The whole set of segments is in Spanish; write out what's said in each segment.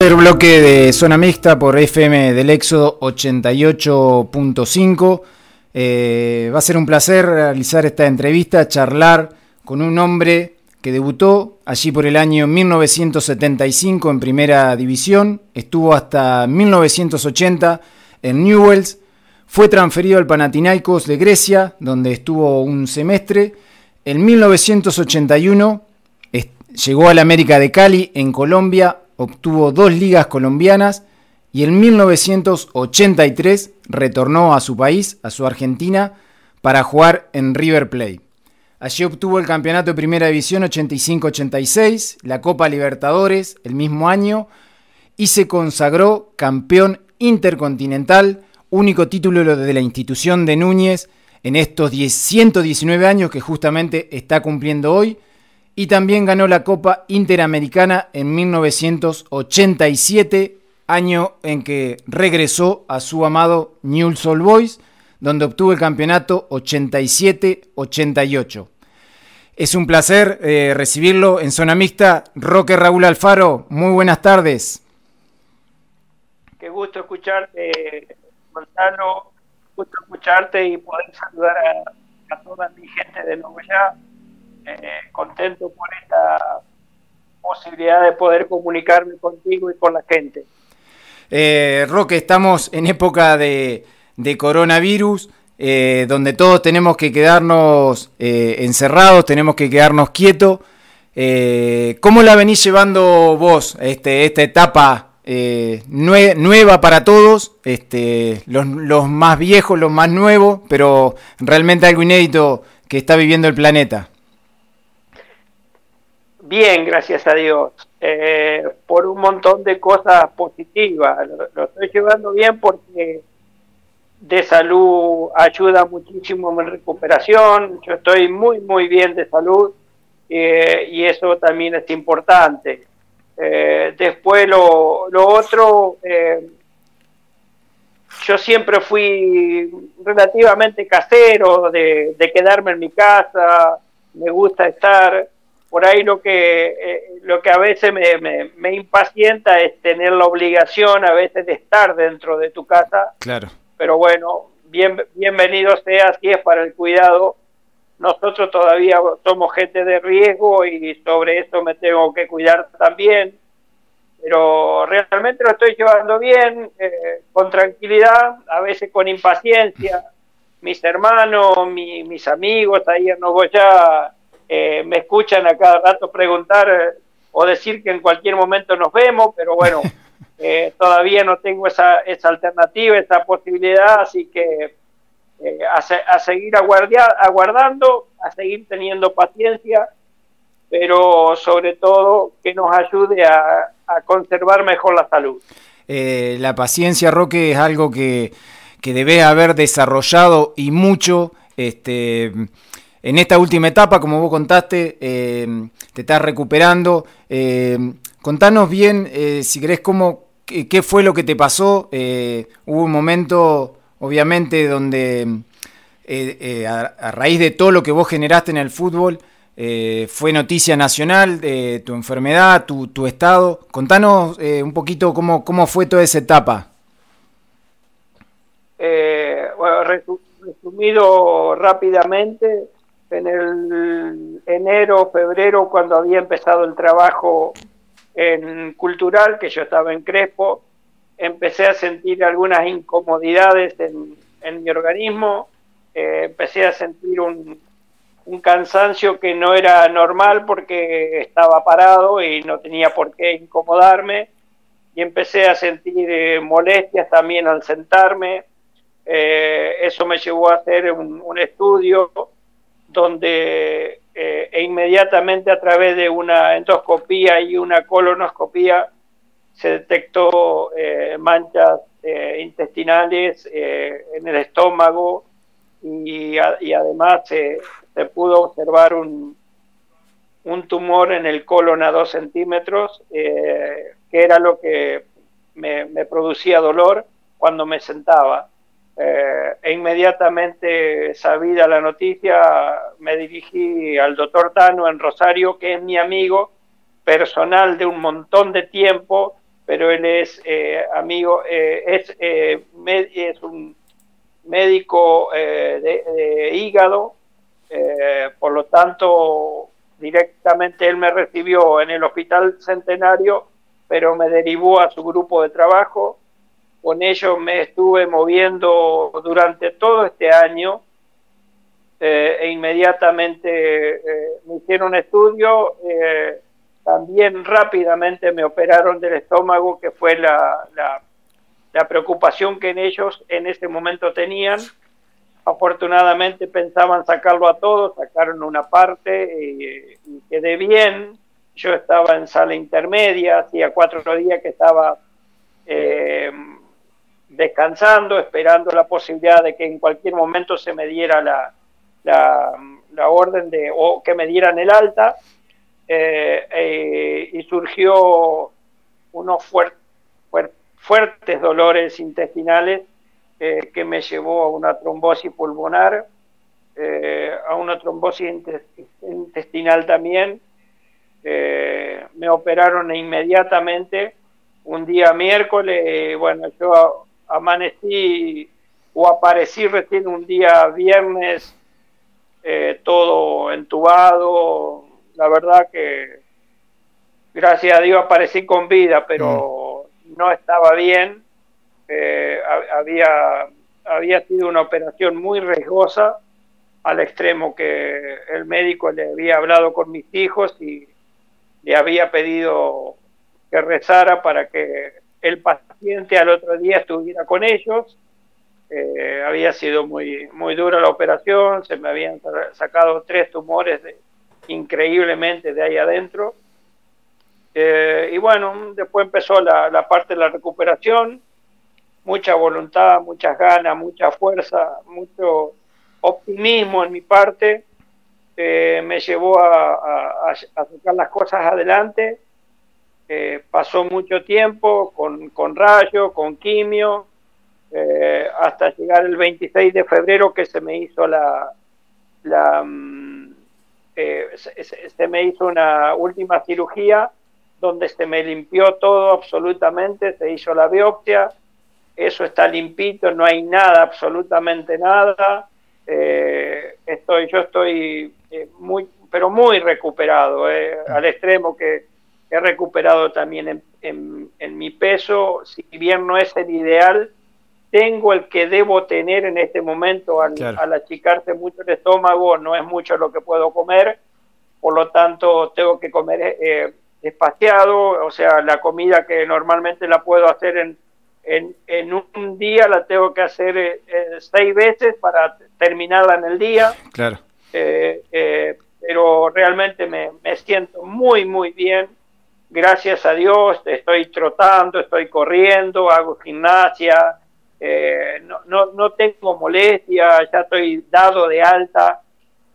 bloque de zona mixta por FM del Éxodo 88.5. Eh, va a ser un placer realizar esta entrevista, charlar con un hombre que debutó allí por el año 1975 en Primera División, estuvo hasta 1980 en Newells, fue transferido al Panathinaikos de Grecia, donde estuvo un semestre. En 1981 llegó al América de Cali, en Colombia, obtuvo dos ligas colombianas y en 1983 retornó a su país, a su Argentina, para jugar en River Plate. Allí obtuvo el campeonato de Primera División 85-86, la Copa Libertadores el mismo año y se consagró campeón intercontinental, único título de la institución de Núñez en estos 119 años que justamente está cumpliendo hoy y también ganó la Copa Interamericana en 1987, año en que regresó a su amado Newell's Old Boys, donde obtuvo el campeonato 87-88. Es un placer eh, recibirlo en zona mixta. Roque Raúl Alfaro, muy buenas tardes. Qué gusto escucharte, Gonzalo. Gusto escucharte y poder saludar a, toda mi gente de York eh, contento por esta posibilidad de poder comunicarme contigo y con la gente. Eh, Roque, estamos en época de, coronavirus, eh, donde todos tenemos que quedarnos encerrados, tenemos que quedarnos quietos. ¿Cómo la venís llevando vos, este, esta etapa nueva para todos, este, los, los, más viejos, los más nuevos, pero realmente algo inédito que está viviendo el planeta. Bien, gracias a Dios, eh, por un montón de cosas positivas. Lo, estoy llevando bien porque de salud ayuda muchísimo en mi recuperación. Yo estoy muy, muy bien de salud eh, y eso también es importante. Eh, después lo, lo otro, yo siempre fui relativamente casero de quedarme en mi casa, me gusta estar por ahí lo que, eh, lo que a veces me, me, impacienta es tener la obligación a veces de estar dentro de tu casa. Claro. Pero bueno, bien, bienvenido sea si es para el cuidado. Nosotros todavía somos gente de riesgo y sobre eso me tengo que cuidar también. Pero realmente lo estoy llevando bien, eh, con tranquilidad, a veces con impaciencia. Mis hermanos, mis amigos ahí en Nogoyá eh, me escuchan a cada rato preguntar eh, o decir que en cualquier momento nos vemos, pero bueno, eh, todavía no tengo esa, esa alternativa, esa posibilidad, así que a, seguir aguardando, a seguir teniendo paciencia, pero sobre todo que nos ayude a, a conservar mejor la salud. la paciencia, Roque, es algo que, que debe haber desarrollado y mucho. Este, en esta última etapa, como vos contaste, eh, te estás recuperando. Eh, contanos bien, eh, si querés, cómo, qué, fue lo que te pasó. hubo un momento, obviamente, donde a, raíz de todo lo que vos generaste en el fútbol, fue noticia nacional de tu enfermedad, tu, estado. Contanos un poquito cómo, cómo fue toda esa etapa. bueno, resumido rápidamente, en el enero, febrero, cuando había empezado el trabajo en cultural, que yo estaba en Crespo, empecé a sentir algunas incomodidades en, mi organismo, eh, empecé a sentir un, cansancio que no era normal porque estaba parado y no tenía por qué incomodarme, y empecé a sentir eh, molestias también al sentarme, eh, eso me llevó a hacer un estudio donde eh, e inmediatamente a través de una endoscopía y una colonoscopía se detectó eh, manchas eh, intestinales en el estómago y, además se pudo observar un, un, tumor en el colon a dos centímetros, que era lo que me, me producía dolor cuando me sentaba. Eh, e inmediatamente sabida la noticia me dirigí al doctor Tano en Rosario, que es mi amigo personal de un montón de tiempo pero él es eh, amigo, eh, es, es un médico de, hígado, por lo tanto directamente él me recibió en el Hospital Centenario, pero me derivó a su grupo de trabajo. Con ellos me estuve moviendo durante todo este año e inmediatamente me hicieron un estudio también rápidamente me operaron del estómago, que fue la, la, preocupación que en ellos en ese momento tenían. Afortunadamente pensaban sacarlo a todos, sacaron una parte y, quedé bien. Yo estaba en sala intermedia, hacía cuatro días que estaba eh, descansando, esperando la posibilidad de que en cualquier momento se me diera la, la, orden de, o que me dieran el alta eh, eh, y surgió unos fuertes dolores intestinales eh, que me llevó a una trombosis pulmonar, a una trombosis intestinal también. me operaron inmediatamente un día miércoles, bueno, yo amanecí o aparecí recién un día viernes, todo entubado, la verdad que gracias a Dios aparecí con vida, pero mm. no estaba bien. Eh, había, había sido una operación muy riesgosa al extremo que el médico le había hablado con mis hijos y le había pedido que rezara para que el al otro día estuviera con ellos. Eh, había sido muy, muy dura la operación, se me habían sacado tres tumores increíblemente de ahí adentro. Eh, y bueno, después empezó la, parte de la recuperación, mucha voluntad, muchas ganas, mucha fuerza, mucho optimismo en mi parte, eh, me llevó a, sacar las cosas adelante. Eh, pasó mucho tiempo con, con rayo, con quimio, hasta llegar el 26 de febrero que se me hizo la, la, mm, eh, se, me hizo una última cirugía donde se me limpió todo absolutamente, se hizo la biopsia, eso está limpito, no hay nada, absolutamente nada. Eh, estoy, yo estoy eh, muy, pero muy recuperado, al extremo que he recuperado también en, en mi peso, si bien no es el ideal, tengo el que debo tener en este momento al, achicarse mucho el estómago, no es mucho lo que puedo comer, por lo tanto tengo que comer eh, espaciado, o sea, la comida que normalmente la puedo hacer en, en, un día la tengo que hacer eh, eh, seis veces para terminarla en el día. Claro. Eh, pero realmente me, me siento muy, muy bien. Gracias a Dios, estoy trotando, estoy corriendo, hago gimnasia, eh, no, no, no tengo molestia, ya estoy dado de alta,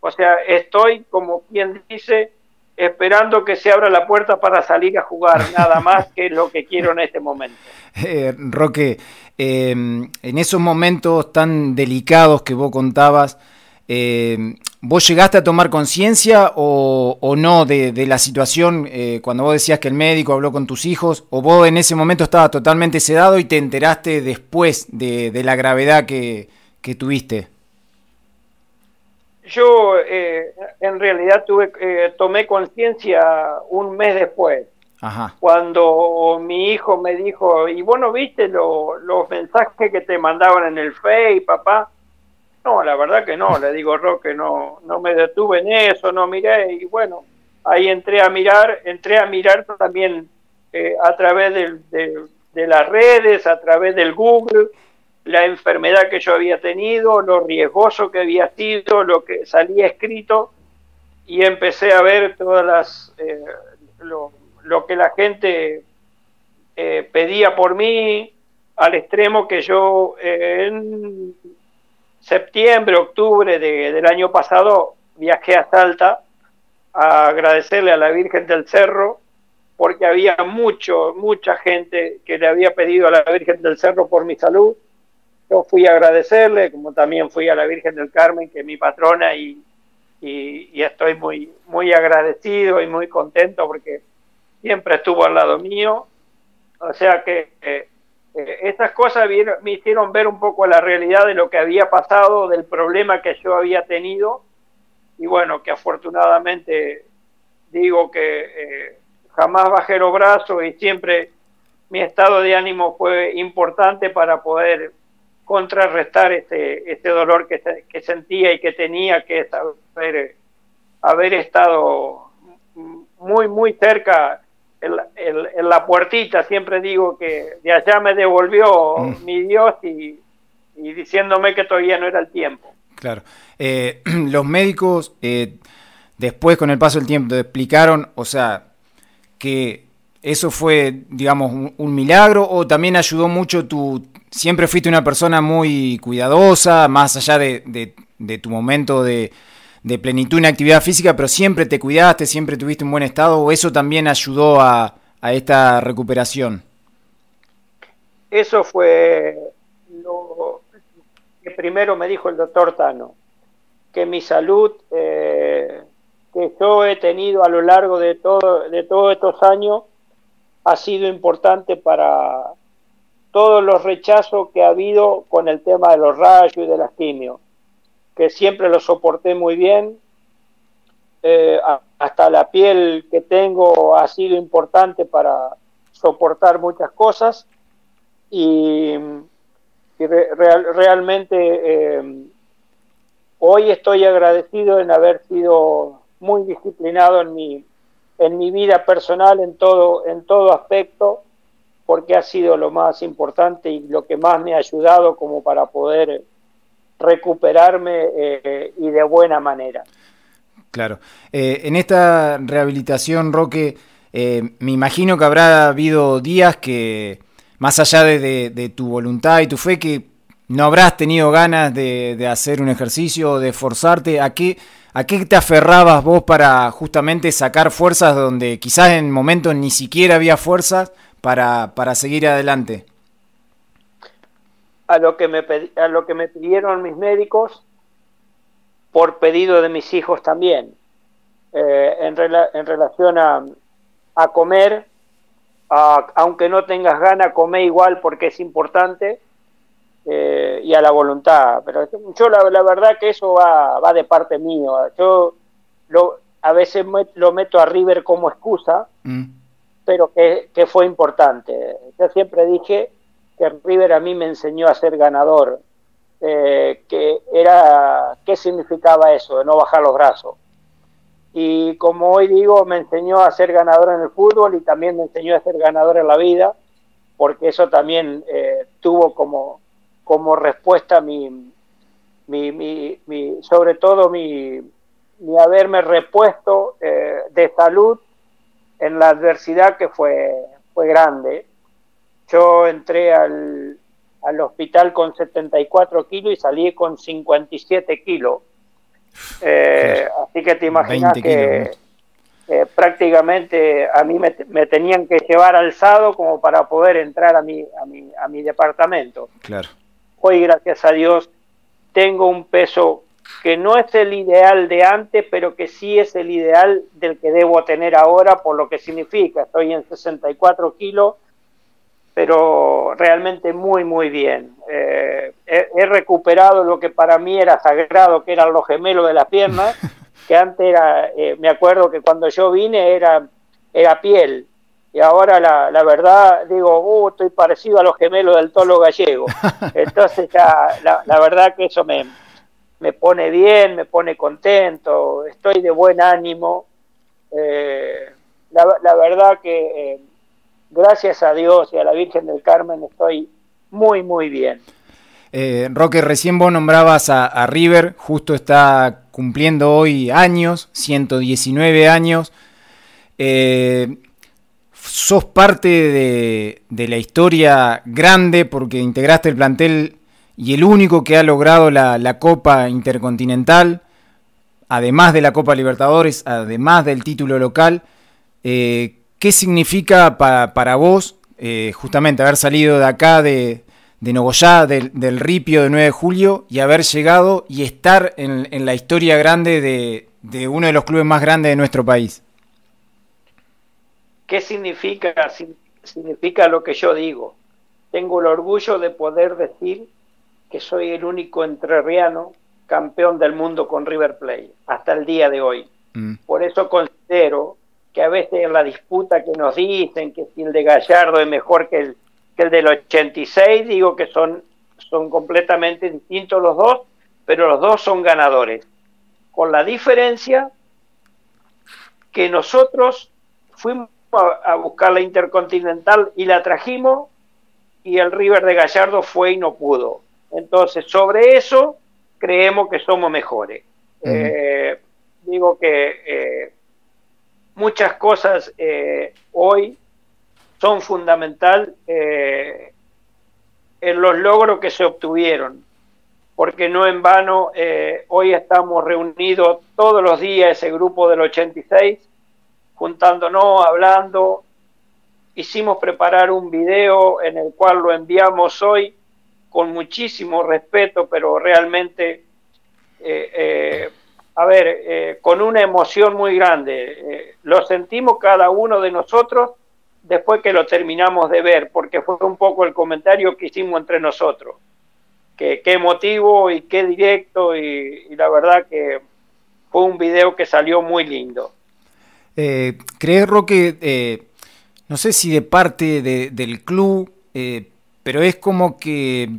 o sea, estoy como quien dice, esperando que se abra la puerta para salir a jugar, nada más que lo que quiero en este momento. Eh, Roque, em, en esos momentos tan delicados que vos contabas, em, ¿Vos llegaste a tomar conciencia o, no de, la situación eh, cuando vos decías que el médico habló con tus hijos? ¿O vos en ese momento estabas totalmente sedado y te enteraste después de, la gravedad que, tuviste? Yo eh, en realidad tuve, eh, tomé conciencia un mes después. Cuando mi hijo me dijo, y bueno, viste los mensajes que te mandaban en el Face, papá, no, la verdad que no, le digo Roque, no, no me detuve en eso, no miré y bueno, ahí entré a mirar, entré a mirar también eh, a través de, las redes, a través del Google, la enfermedad que yo había tenido, lo riesgoso que había sido, lo que salía escrito y empecé a ver todas las eh, lo, lo, que la gente eh, pedía por mí al extremo que yo en septiembre, octubre del año pasado viajé a Salta a agradecerle a la Virgen del Cerro porque había mucho, mucha gente que le había pedido a la Virgen del Cerro por mi salud. Yo fui a agradecerle, como también fui a la Virgen del Carmen, que es mi patrona, y, y, estoy muy, muy agradecido y muy contento porque siempre estuvo al lado mío. O sea que eh, eh, estas cosas me hicieron ver un poco la realidad de lo que había pasado, del problema que yo había tenido. Y bueno, que afortunadamente digo que eh, jamás bajé los brazos y siempre mi estado de ánimo fue importante para poder contrarrestar este, este dolor que, sentía y que tenía, que haber estado muy, muy cerca en la, puertita, siempre digo que de allá me devolvió mm. mi Dios y, diciéndome que todavía no era el tiempo. Claro. Eh, los médicos, eh, después con el paso del tiempo, te explicaron, o sea, que eso fue, digamos, un, milagro o también ayudó mucho tu... Siempre fuiste una persona muy cuidadosa, más allá de, de tu momento de, de plenitud en actividad física, pero siempre te cuidaste, siempre tuviste un buen estado, o eso también ayudó a, esta recuperación? Eso fue lo que primero me dijo el doctor Tano, que mi salud eh, que yo he tenido a lo largo de, de todos estos años ha sido importante para todos los rechazos que ha habido con el tema de los rayos y de las quimios que siempre lo soporté muy bien. Eh, hasta la piel que tengo ha sido importante para soportar muchas cosas y, realmente eh, hoy estoy agradecido en haber sido muy disciplinado en mi, en mi vida personal en todo, en todo aspecto porque ha sido lo más importante y lo que más me ha ayudado como para poder recuperarme eh, y de buena manera. Claro. Eh, en esta rehabilitación, Roque, eh, me imagino que habrá habido días que, más allá de, tu voluntad y tu fe, que no habrás tenido ganas de, hacer un ejercicio de esforzarte. ¿A qué, ¿A qué te aferrabas vos para justamente sacar fuerzas donde quizás en momentos ni siquiera había fuerzas para, para seguir adelante? A lo que me, a lo que me pidieron mis médicos por pedido de mis hijos también, eh, en, en, relación a, a comer, aunque no tengas ganas, come igual porque es importante, eh, y a la voluntad. Pero yo la, la verdad que eso va, va, de parte mío. Yo lo, a veces lo meto a River como excusa, mm. pero que, que fue importante. Yo siempre dije que River a mí me enseñó a ser ganador, eh, que era, ¿qué significaba eso, de no bajar los brazos? Y como hoy digo, me enseñó a ser ganador en el fútbol y también me enseñó a ser ganador en la vida, porque eso también eh, tuvo como, como respuesta mi, mi, mi, sobre todo mi, haberme repuesto eh, de salud en la adversidad que fue, fue grande yo entré al, al hospital con 74 kilos y salí con 57 kilos. Eh, así que te imaginas que eh, prácticamente a mí me, tenían que llevar alzado como para poder entrar a mi, a mi, a mi departamento. Claro. Hoy, gracias a Dios, tengo un peso que no es el ideal de antes, pero que sí es el ideal del que debo tener ahora, por lo que significa. Estoy en 64 kilos pero realmente muy, muy bien. Eh, he, recuperado lo que para mí era sagrado, que eran los gemelos de las piernas, que antes era, eh, me acuerdo que cuando yo vine era, era piel, y ahora la, la verdad digo, uh, estoy parecido a los gemelos del tolo gallego. Entonces ya, la, la verdad que eso me, me pone bien, me pone contento, estoy de buen ánimo. Eh, la, la, verdad que gracias a Dios y a la Virgen del Carmen estoy muy, muy bien. Eh, Roque, recién vos nombrabas a, River, justo está cumpliendo hoy años, 119 años. Eh, sos parte de, la historia grande porque integraste el plantel y el único que ha logrado la, Copa Intercontinental, además de la Copa Libertadores, además del título local. Eh, ¿Qué significa para vos eh, justamente haber salido de acá, de, de Nogoyá, del, Ripio de 9 de julio, y haber llegado y estar en, la historia grande de, uno de los clubes más grandes de nuestro país? ¿Qué significa? significa lo que yo digo. Tengo el orgullo de poder decir que soy el único entrerriano campeón del mundo con River Plate hasta el día de hoy. Mm. Por eso considero que a veces en la disputa que nos dicen que si el de Gallardo es mejor que el, que el del 86, digo que son, son completamente distintos los dos, pero los dos son ganadores. Con la diferencia que nosotros fuimos a, buscar la Intercontinental y la trajimos y el River de Gallardo fue y no pudo. Entonces, sobre eso creemos que somos mejores. Eh, digo que eh, muchas cosas eh, hoy son fundamental en los logros que se obtuvieron, porque no en vano hoy estamos reunidos todos los días ese grupo del 86 juntándonos, hablando. Hicimos preparar un video en el cual lo enviamos hoy con muchísimo respeto, pero realmente, eh, eh, a ver, eh, con una emoción muy grande. lo sentimos cada uno de nosotros después que lo terminamos de ver, porque fue un poco el comentario que hicimos entre nosotros. Que, qué emotivo y qué directo y la verdad que fue un video que salió muy lindo. Eh, ¿Crees, Roque, eh, no sé si de parte del club, eh, pero es como que,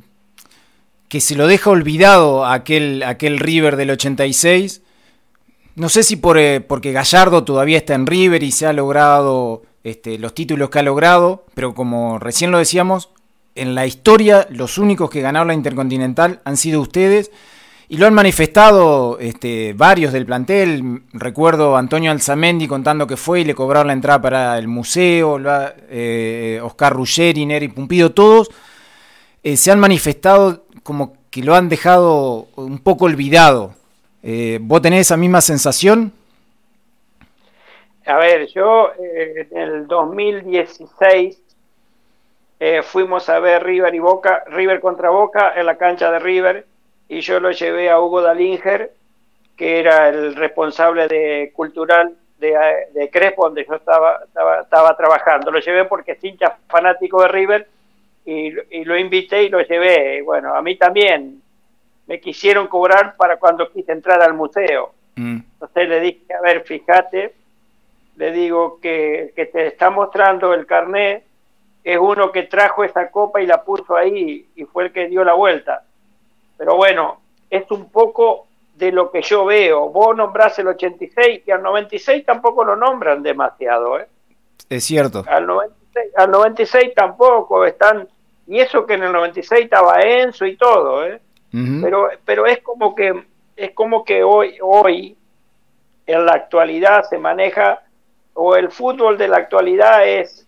que se lo deja olvidado aquel, aquel River del 86? No sé si por, eh, porque Gallardo todavía está en River y se ha logrado este, los títulos que ha logrado, pero como recién lo decíamos, en la historia los únicos que ganaron la Intercontinental han sido ustedes y lo han manifestado este, varios del plantel. Recuerdo a Antonio Alzamendi contando que fue y le cobraron la entrada para el museo, eh, Oscar Ruggeri, Neri Pumpido, todos eh, se han manifestado como que lo han dejado un poco olvidado. Eh, ¿Vos tenés esa misma sensación? A ver, yo en el 2016 fuimos a ver River y Boca, River contra Boca en la cancha de River y yo lo llevé a Hugo Dalinger, que era el responsable de cultural de, de Crespo, donde yo estaba, estaba, trabajando. Lo llevé porque es hincha fanático de River y, lo invité y lo llevé. Bueno, a mí también me quisieron cobrar para cuando quise entrar al museo. Mm. Entonces le dije, a ver, fíjate, le digo que, que te está mostrando el carnet, es uno que trajo esa copa y la puso ahí y fue el que dio la vuelta. Pero bueno, es un poco de lo que yo veo. Vos nombrás el 86 y al 96 tampoco lo nombran demasiado. ¿eh? Es cierto. Al 96, al 96 tampoco están. Y eso que en el 96 estaba Enzo y todo. ¿eh? Pero, pero es como que es como que hoy, hoy en la actualidad se maneja o el fútbol de la actualidad es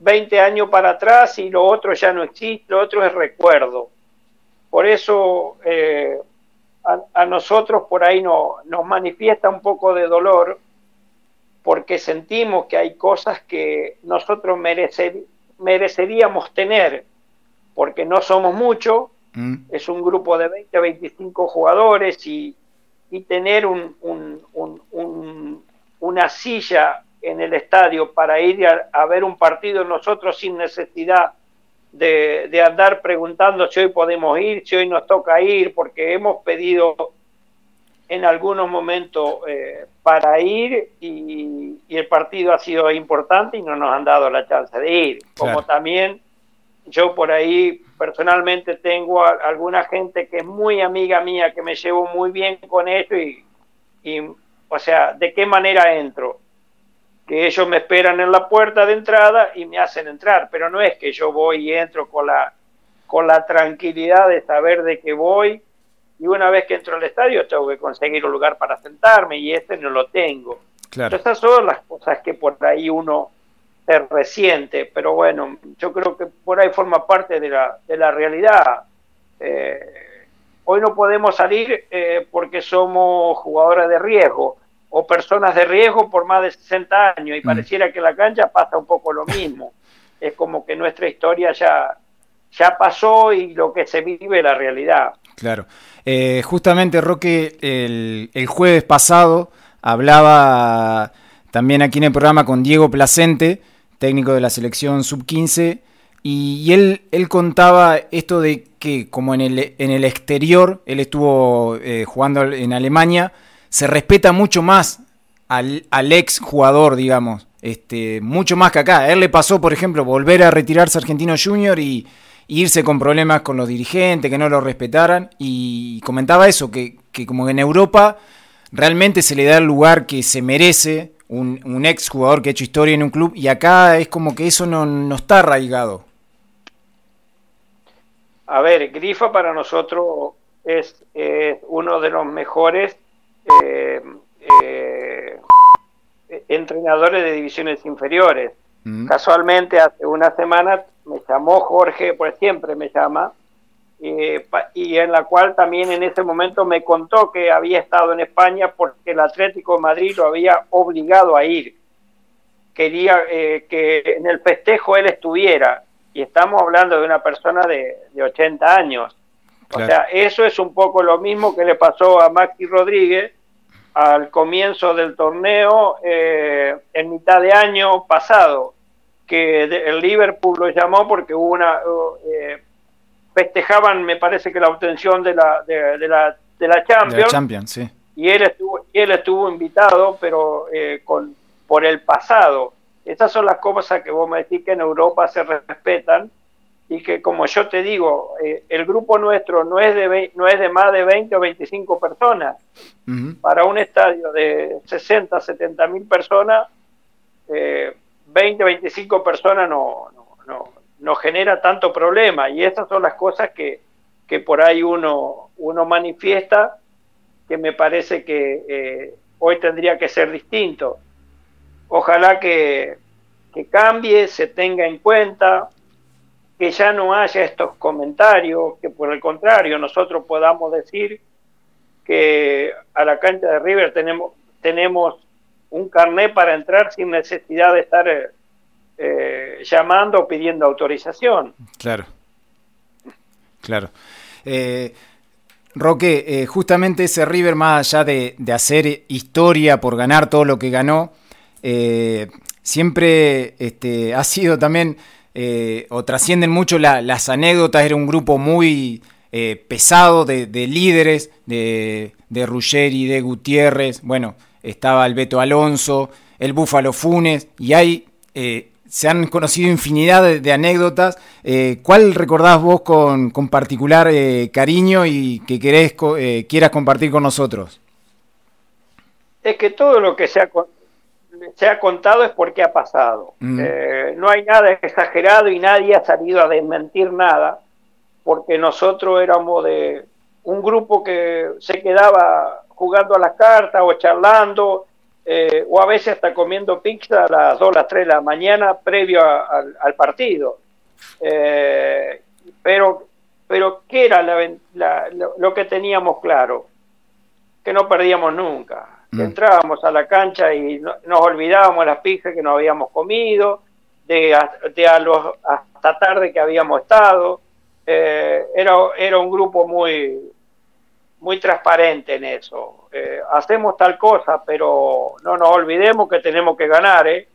20 años para atrás y lo otro ya no existe, lo otro es recuerdo. Por eso eh, a, nosotros por ahí no, nos manifiesta un poco de dolor porque sentimos que hay cosas que nosotros mereceríamos tener, porque no somos muchos, mm. es un grupo de 20, 25 jugadores y, tener un, una silla en el estadio para ir a, a, ver un partido nosotros sin necesidad de, andar preguntando si hoy podemos ir, si hoy nos toca ir, porque hemos pedido en algunos momentos eh, para ir y, el partido ha sido importante y no nos han dado la chance de ir. Como también yo por ahí personalmente tengo alguna gente que es muy amiga mía, que me llevo muy bien con ellos y, y, o sea, ¿de qué manera entro? que ellos me esperan en la puerta de entrada y me hacen entrar, pero no es que yo voy y entro con la, con la tranquilidad de saber de que voy y una vez que entro al estadio tengo que conseguir un lugar para sentarme y este no lo tengo. Claro. Esas son las cosas que por ahí uno se resiente, pero bueno, yo creo que por ahí forma parte de la, de la realidad. Eh, hoy no podemos salir eh, porque somos jugadores de riesgo o personas de riesgo por más de 60 años y mm. pareciera que la cancha pasa un poco lo mismo. es como que nuestra historia ya, ya pasó y lo que se vive es la realidad. Claro. Eh, justamente, Roque, el, el, jueves pasado hablaba también aquí en el programa con Diego Placente, técnico de la selección sub-15, y, él, él contaba esto de que como en el, en el exterior, él estuvo eh, jugando en Alemania, se respeta mucho más al, ex jugador, digamos, este, mucho más que acá. A él le pasó, por ejemplo, volver a retirarse Argentino Junior y irse con problemas con los dirigentes, que no lo respetaran, y comentaba eso, que, que como en Europa realmente se le da el lugar que se merece un, un ex jugador que ha hecho historia en un club, y acá es como que eso no, no está arraigado. A ver, Grifa para nosotros es uno de los mejores eh, eh, entrenadores de divisiones inferiores. Mm. Casualmente hace una semana me llamó Jorge, pues siempre me llama, y en la cual también en ese momento me contó que había estado en España porque el Atlético de Madrid lo había obligado a ir. Quería eh, que en el festejo él estuviera, y estamos hablando de una persona de, de 80 años. O sea, eso es un poco lo mismo que le pasó a Maxi Rodríguez, al comienzo del torneo eh, en mitad de año pasado, que el Liverpool lo llamó porque hubo una eh, festejaban, me parece que la obtención de la de, la de la Champions, y él estuvo él estuvo invitado, pero eh, con por el pasado. Estas son las cosas que vos me decís que en Europa se respetan y que como yo te digo, eh, el grupo nuestro no es de no es de más de 20 o 25 personas. Para un estadio de 60, 70 mil personas, eh, 20, 25 personas no, no, no, genera tanto problema. Y estas son las cosas que, que por ahí uno, uno manifiesta que me parece que eh, hoy tendría que ser distinto. Ojalá que, que cambie, se tenga en cuenta, que ya no haya estos comentarios, que por el contrario nosotros podamos decir que a la cancha de River tenemos, tenemos un carnet para entrar sin necesidad de estar eh, eh, llamando o pidiendo autorización. Claro, claro. Eh, Roque, justamente ese River, más allá de, de, hacer historia por ganar todo lo que ganó, siempre este, ha sido también eh, o trascienden mucho las anécdotas, era un grupo muy eh, pesado de, líderes, de, de Ruggeri, de Gutiérrez, bueno, estaba el Beto Alonso, el Búfalo Funes, y hay, eh, se han conocido infinidad de, anécdotas. ¿Cuál recordás vos con, con particular cariño y que querés, quieras compartir con nosotros? Es que todo lo que sea se ha contado es porque ha pasado. Mm. Eh, no hay nada exagerado y nadie ha salido a desmentir nada, porque nosotros éramos de un grupo que se quedaba jugando a las cartas o charlando, eh, o a veces hasta comiendo pizza a las 2, las 3 de la mañana previo al partido. Eh, pero, pero, ¿qué era lo que teníamos claro? Que no perdíamos nunca Mm. Entrábamos a la cancha y nos olvidábamos las pizzas que nos habíamos comido, de, a los, hasta tarde que habíamos estado. Eh, era, era un grupo muy, muy transparente en eso. Eh, hacemos tal cosa, pero no nos olvidemos que tenemos que ganar, ¿eh?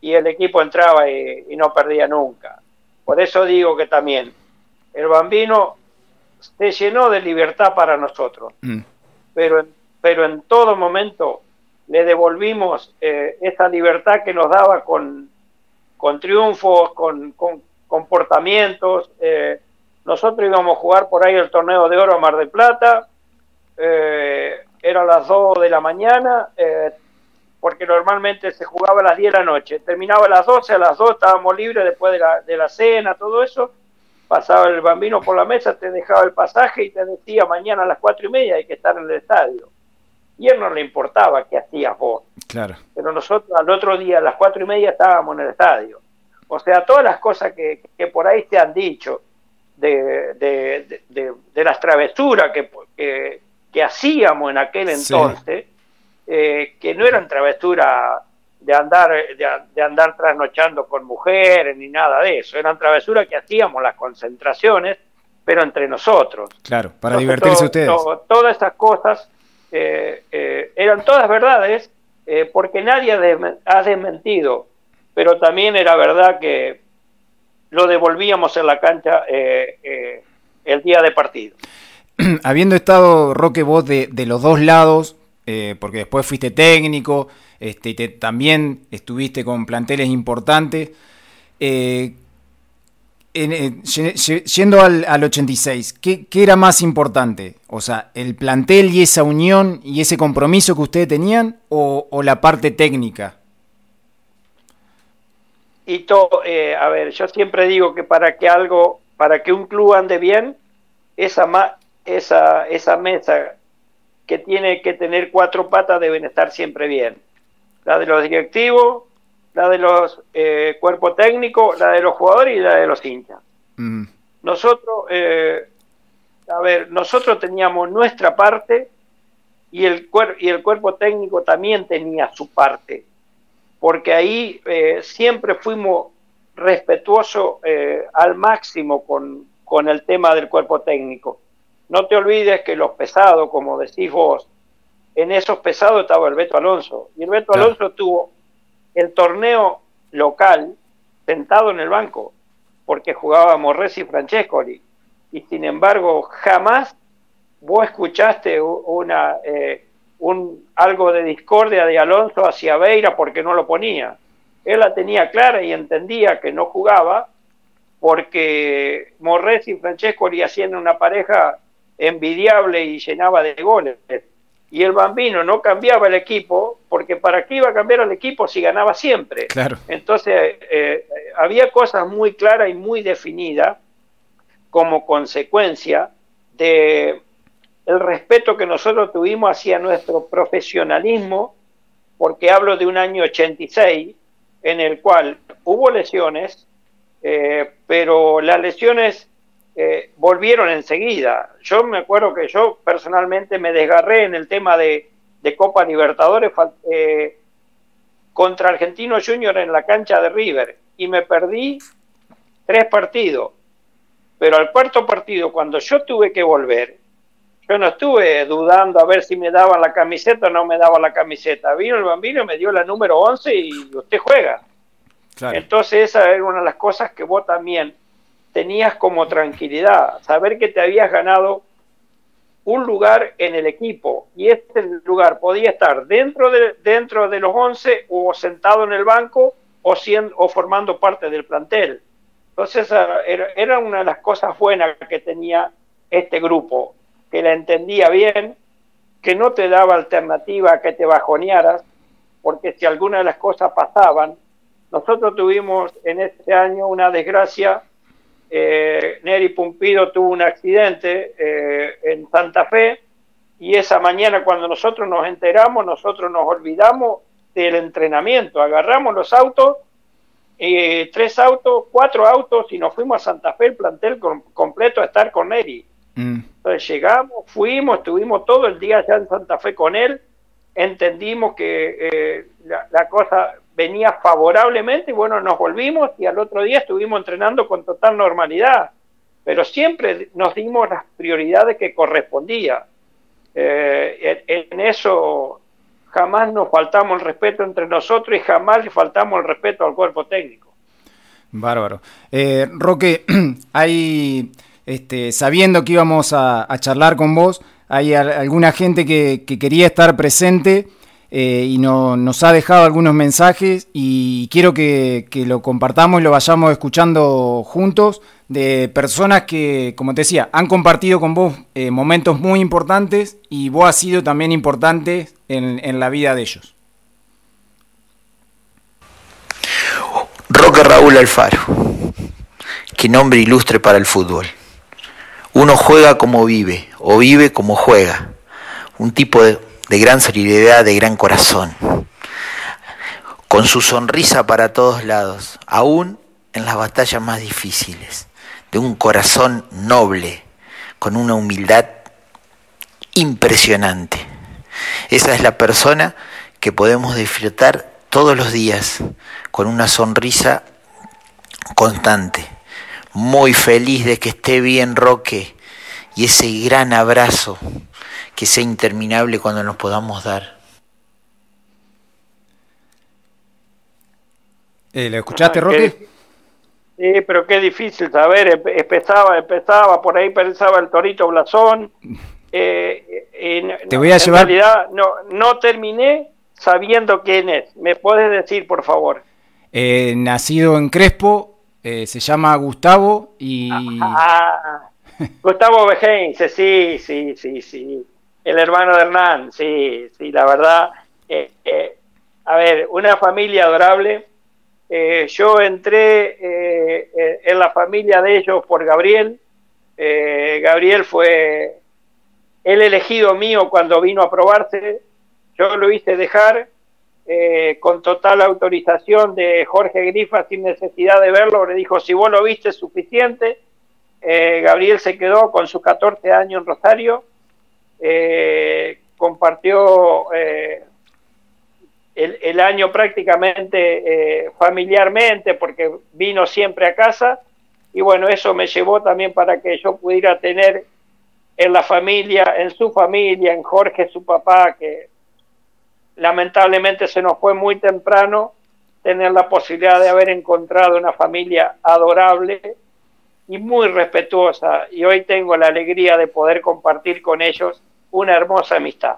Y el equipo entraba y, no perdía nunca. Por eso digo que también el bambino se llenó de libertad para nosotros, mm. pero pero en todo momento le devolvimos eh, esa libertad que nos daba con, con triunfos, con, comportamientos. Eh, nosotros íbamos a jugar por ahí el torneo de oro a Mar del Plata, eh, era a las 2 de la mañana, porque normalmente se jugaba a las 10 de la noche, terminaba a las 12, a las 2 estábamos libres después de la, de la cena, todo eso, pasaba el bambino por la mesa, te dejaba el pasaje y te decía mañana a las 4 y media hay que estar en el estadio y él no le importaba qué hacías vos. Claro. Pero nosotros al otro día, a las cuatro y media, estábamos en el estadio. O sea, todas las cosas que, por ahí te han dicho de, de, las travesuras que, que, hacíamos en aquel entonces, eh, que no eran travesuras de andar, de, andar trasnochando con mujeres ni nada de eso, eran travesuras que hacíamos las concentraciones, pero entre nosotros. Claro, para divertirse ustedes. todas esas cosas eh, eh, eran todas verdades, eh, porque nadie ha desmentido pero también era verdad que lo devolvíamos en la cancha eh, eh, el día de partido. Habiendo estado, Roque, vos de, los dos lados, eh, porque después fuiste técnico, este, y también estuviste con planteles importantes, yendo al, 86, ¿qué, era más importante? O sea, ¿el plantel y esa unión y ese compromiso que ustedes tenían o la parte técnica? y todo, eh, a ver, yo siempre digo que para que algo, para que un club ande bien, esa, esa, esa mesa que tiene que tener cuatro patas deben estar siempre bien. La de los directivos, la de los eh, cuerpos técnicos, la de los jugadores y la de los hinchas. Mm. Nosotros, eh, a ver, nosotros teníamos nuestra parte y el, y el cuerpo técnico también tenía su parte porque ahí eh, siempre fuimos respetuosos eh, al máximo con, con, el tema del cuerpo técnico. No te olvides que los pesados, como decís vos, en esos pesados estaba el Beto Alonso. Y el Beto Alonso tuvo el torneo local sentado en el banco, porque jugaba Morres y Francescoli. Y sin embargo, jamás vos escuchaste una... Eh, un, algo de discordia de Alonso hacia Beira porque no lo ponía. Él la tenía clara y entendía que no jugaba porque Morres y Francesco le hacían una pareja envidiable y llenaba de goles. Y el bambino no cambiaba el equipo porque para qué iba a cambiar el equipo si ganaba siempre. Claro. Entonces eh, había cosas muy claras y muy definidas como consecuencia de el respeto que nosotros tuvimos hacia nuestro profesionalismo, porque hablo de un año 86 en el cual hubo lesiones, eh, pero las lesiones eh, volvieron enseguida. Yo me acuerdo que yo personalmente me desgarré en el tema de, Copa Libertadores eh, contra Argentino Junior en la cancha de River y me perdí tres partidos. Pero al cuarto partido, cuando yo tuve que volver, yo no estuve dudando a ver si me daban la camiseta o no me daban la camiseta. Vino el bambino, me dio la número 11 y usted juega. Entonces esa era una de las cosas que vos también tenías como tranquilidad, saber que te habías ganado un lugar en el equipo y este lugar podía estar dentro de, dentro de los 11 o sentado en el banco o, siendo, o formando parte del plantel. Entonces era, era una de las cosas buenas que tenía este grupo que la entendía bien, que no te daba alternativa a que te bajonearas, porque si alguna de las cosas pasaban, nosotros tuvimos en este año una desgracia, eh, Neri Pumpido tuvo un accidente eh, en Santa Fe y esa mañana cuando nosotros nos enteramos, nosotros nos olvidamos del entrenamiento, agarramos los autos, eh, tres autos, cuatro autos y nos fuimos a Santa Fe, el plantel completo a estar con Neri. Mm. Entonces llegamos, fuimos, estuvimos todo el día allá en Santa Fe con él, entendimos que eh, la, cosa venía favorablemente y bueno, nos volvimos y al otro día estuvimos entrenando con total normalidad, pero siempre nos dimos las prioridades que correspondía. Eh, en, eso jamás nos faltamos el respeto entre nosotros y jamás le faltamos el respeto al cuerpo técnico. Bárbaro. Eh, Roque, hay este, sabiendo que íbamos a, charlar con vos, hay alguna gente que, quería estar presente eh, y nos ha dejado algunos mensajes y quiero que, lo compartamos y lo vayamos escuchando juntos de personas que, como te decía, han compartido con vos eh, momentos muy importantes y vos has sido también importante en, en la vida de ellos. Roque Raúl Alfaro, qué nombre ilustre para el fútbol. Uno juega como vive o vive como juega. Un tipo de, gran solidaridad, de gran corazón. Con su sonrisa para todos lados, aún en las batallas más difíciles. De un corazón noble, con una humildad impresionante. Esa es la persona que podemos disfrutar todos los días con una sonrisa constante muy feliz de que esté bien Roque y ese gran abrazo que sea interminable cuando nos podamos dar. Eh, ¿Le escuchaste, ah, Roque? Sí, pero qué difícil saber. Empezaba, empezaba, por ahí pensaba el Torito Blasón. Eh, Te voy a llevar. En realidad, no, no terminé sabiendo quién es. ¿Me puedes decir, por favor? Eh, nacido en Crespo, eh, se llama Gustavo y... Ah, Gustavo Bejense, sí, sí, sí, sí. El hermano de Hernán, sí, sí, la verdad. Eh, a ver, una familia adorable. yo entré en la familia de ellos por Gabriel. Gabriel fue el elegido mío cuando vino a probarse. Yo lo hice dejar eh, con total autorización de Jorge Grifa sin necesidad de verlo, le dijo, si vos lo viste es suficiente. Eh, Gabriel se quedó con sus 14 años en Rosario, eh, compartió el, año prácticamente familiarmente porque vino siempre a casa. Y bueno, eso me llevó también para que yo pudiera tener en la familia, en su familia, en Jorge, su papá, que lamentablemente se nos fue muy temprano tener la posibilidad de haber encontrado una familia adorable y muy respetuosa. Y hoy tengo la alegría de poder compartir con ellos una hermosa amistad.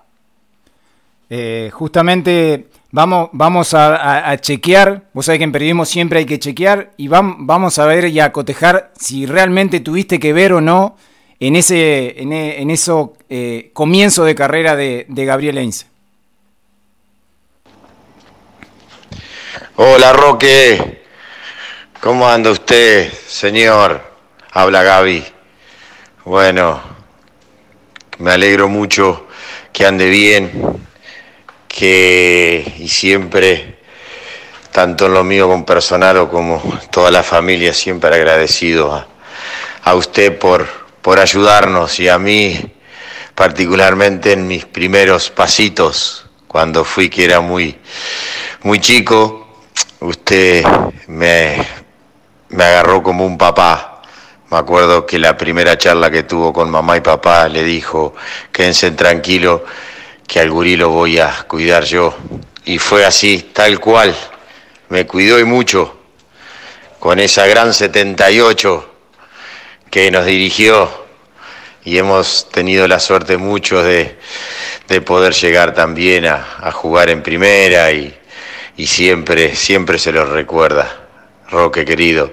Eh, justamente vamos, vamos a, chequear, vos sabés que en periodismo siempre hay que chequear y vamos a ver y a cotejar si realmente tuviste que ver o no en ese en, en eso eh, comienzo de carrera de, de Gabriel Einze. Hola Roque, ¿cómo anda usted, señor? Habla Gaby. Bueno, me alegro mucho que ande bien, que y siempre, tanto en lo mío como personal o como toda la familia, siempre agradecido a, a usted por, por ayudarnos y a mí particularmente en mis primeros pasitos, cuando fui que era muy, muy chico usted me, me agarró como un papá. Me acuerdo que la primera charla que tuvo con mamá y papá le dijo, quédense tranquilo, que al gurí lo voy a cuidar yo. Y fue así, tal cual. Me cuidó y mucho, con esa gran 78 que nos dirigió y hemos tenido la suerte muchos de, de poder llegar también a, jugar en primera y, y siempre, siempre se lo recuerda, Roque querido.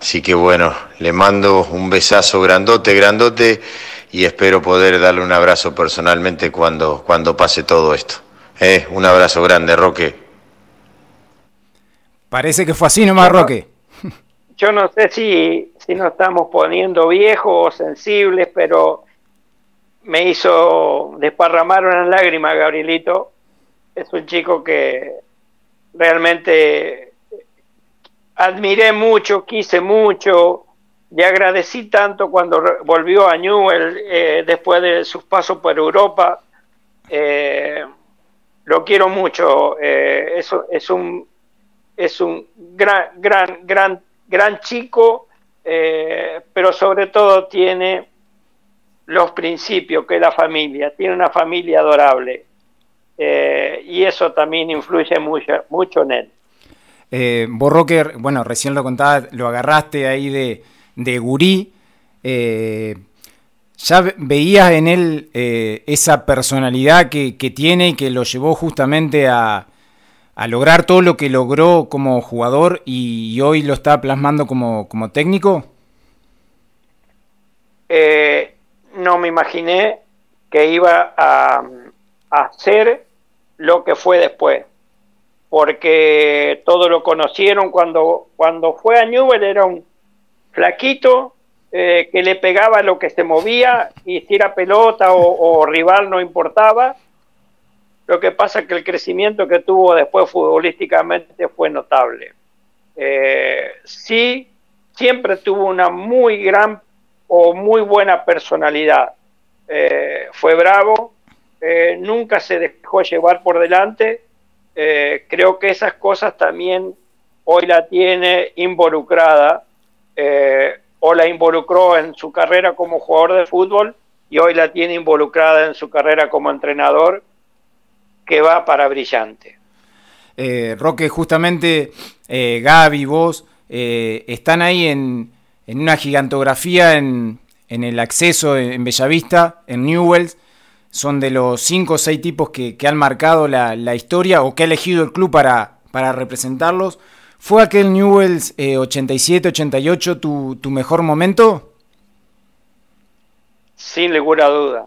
Así que bueno, le mando un besazo grandote, grandote y espero poder darle un abrazo personalmente cuando, cuando pase todo esto. ¿Eh? Un abrazo grande, Roque. Parece que fue así nomás, Roque. Yo no sé si, si nos estamos poniendo viejos o sensibles, pero me hizo desparramar una lágrima, Gabrielito. Es un chico que realmente admiré mucho, quise mucho, le agradecí tanto cuando volvió a Newell eh, después de sus pasos por Europa. Eh, lo quiero mucho, eh, es, un es un gran gran gran gran chico, pero sobre todo tiene los principios que es la familia, tiene una familia adorable. Eh, y eso también influye mucho, mucho en él. Eh, bueno, recién lo contaba, lo agarraste ahí de, de gurí. Eh, ¿Ya veías en él eh, esa personalidad que, tiene y que lo llevó justamente a, a, lograr todo lo que logró como jugador y, hoy lo está plasmando como, como técnico? no me imaginé que iba a, hacer lo que fue después, porque todos lo conocieron cuando, cuando fue a Newell, era un flaquito eh, que le pegaba lo que se movía, y si era pelota o, rival no importaba. Lo que pasa es que el crecimiento que tuvo después futbolísticamente fue notable. Eh, sí, siempre tuvo una muy gran o muy buena personalidad. Eh, fue bravo, eh, nunca se dejó llevar por delante. Eh, creo que esas cosas también hoy la tiene involucrada eh, o la involucró en su carrera como jugador de fútbol y hoy la tiene involucrada en su carrera como entrenador que va para brillante. Eh, Roque, justamente eh, Gaby, vos, están ahí en, en, una gigantografía en, en el acceso en Bellavista, en Newells. Son de los cinco o seis tipos que, que han marcado la, la, historia o que ha elegido el club para, para representarlos. ¿Fue aquel Newells 87-88 tu, tu mejor momento? Sin ninguna duda.